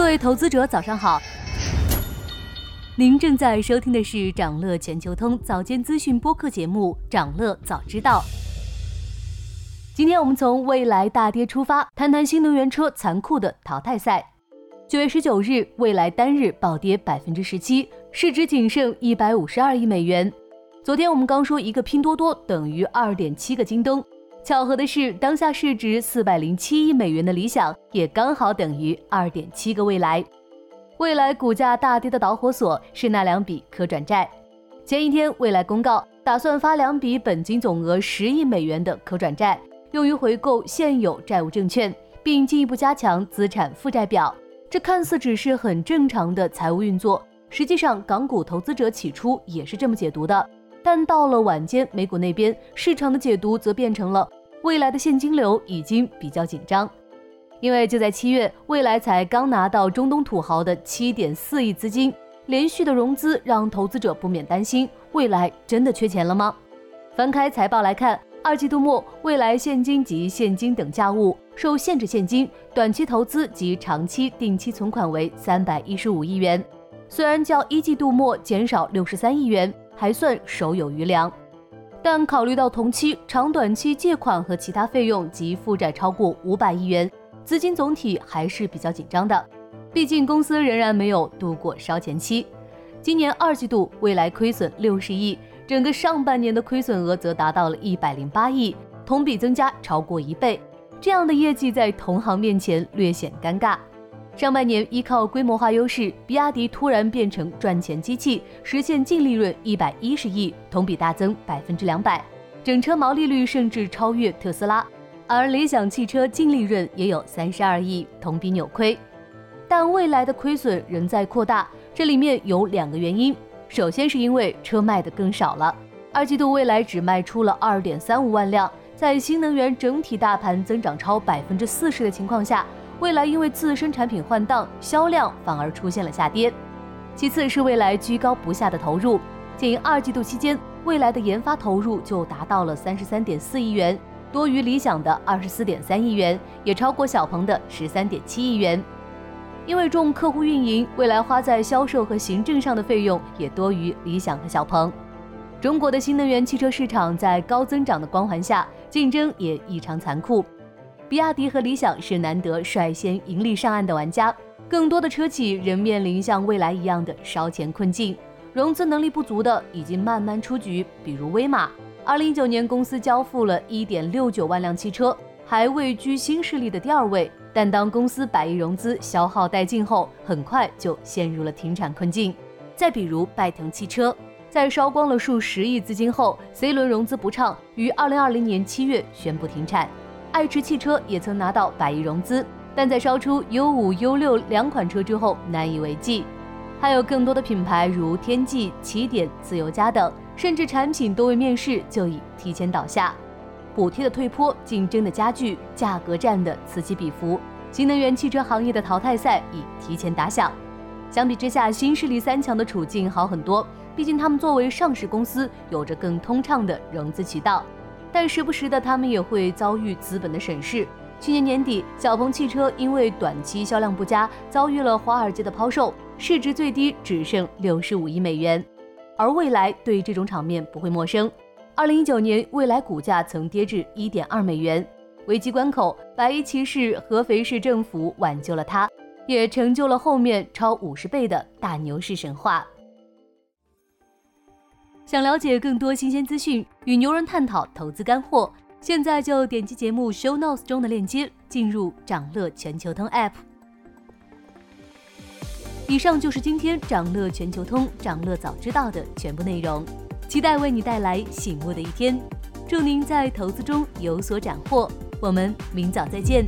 各位投资者，早上好。您正在收听的是长乐全球通早间资讯播客节目《长乐早知道》。今天我们从未来大跌出发，谈谈新能源车残酷的淘汰赛。九月十九日，未来单日暴跌百分之十七，市值仅剩一百五十二亿美元。昨天我们刚说一个拼多多等于二点七个京东，巧合的是，当下市值四百零七亿美元的理想也刚好等于二点七个未来。未来股价大跌的导火索是那两笔可转债。前一天，未来公告打算发两笔本金总额十亿美元的可转债，用于回购现有债务证券，并进一步加强资产负债表。这看似只是很正常的财务运作，实际上港股投资者起初也是这么解读的。但到了晚间，美股那边市场的解读则变成了未来的现金流已经比较紧张。因为就在七月，未来才刚拿到中东土豪的七点四亿资金，连续的融资让投资者不免担心，未来真的缺钱了吗？翻开财报来看，二季度末，未来现金及现金等价物受限制现金、短期投资及长期定期存款为三百一十五亿元，虽然较一季度末减少六十三亿元，还算手有余粮，但考虑到同期长短期借款和其他费用及负债超过五百亿元。资金总体还是比较紧张的，毕竟公司仍然没有度过烧钱期。今年二季度未来亏损六十亿，整个上半年的亏损额则达到了一百零八亿，同比增加超过一倍。这样的业绩在同行面前略显尴尬。上半年依靠规模化优势，比亚迪突然变成赚钱机器，实现净利润一百一十亿，同比大增百分之两百，整车毛利率甚至超越特斯拉。而理想汽车净利润也有三十二亿，同比扭亏，但未来的亏损仍在扩大。这里面有两个原因，首先是因为车卖的更少了，二季度未来只卖出了二点三五万辆，在新能源整体大盘增长超百分之四十的情况下，未来因为自身产品换档，销量反而出现了下跌。其次是未来居高不下的投入，仅二季度期间，未来的研发投入就达到了三十三点四亿元。多于理想的二十四点三亿元，也超过小鹏的十三点七亿元。因为重客户运营，未来花在销售和行政上的费用也多于理想和小鹏。中国的新能源汽车市场在高增长的光环下，竞争也异常残酷。比亚迪和理想是难得率先盈利上岸的玩家，更多的车企仍面临像未来一样的烧钱困境，融资能力不足的已经慢慢出局，比如威马。二零一九年，公司交付了一点六九万辆汽车，还位居新势力的第二位。但当公司百亿融资消耗殆尽后，很快就陷入了停产困境。再比如拜腾汽车，在烧光了数十亿资金后，C 轮融资不畅，于二零二零年七月宣布停产。爱驰汽车也曾拿到百亿融资，但在烧出 U 五、U 六两款车之后难以为继。还有更多的品牌如天际、起点、自由家等。甚至产品都未面世就已提前倒下，补贴的退坡，竞争的加剧，价格战的此起彼伏，新能源汽车行业的淘汰赛已提前打响。相比之下，新势力三强的处境好很多，毕竟他们作为上市公司，有着更通畅的融资渠道。但时不时的，他们也会遭遇资本的审视。去年年底，小鹏汽车因为短期销量不佳，遭遇了华尔街的抛售，市值最低只剩六十五亿美元。而未来对这种场面不会陌生。二零一九年，未来股价曾跌至一点二美元，危机关口，白衣骑士合肥市政府挽救了它，也成就了后面超五十倍的大牛市神话。想了解更多新鲜资讯，与牛人探讨投资干货，现在就点击节目 show notes 中的链接，进入掌乐全球通 app。以上就是今天掌乐全球通、掌乐早知道的全部内容，期待为你带来醒目的一天。祝您在投资中有所斩获，我们明早再见。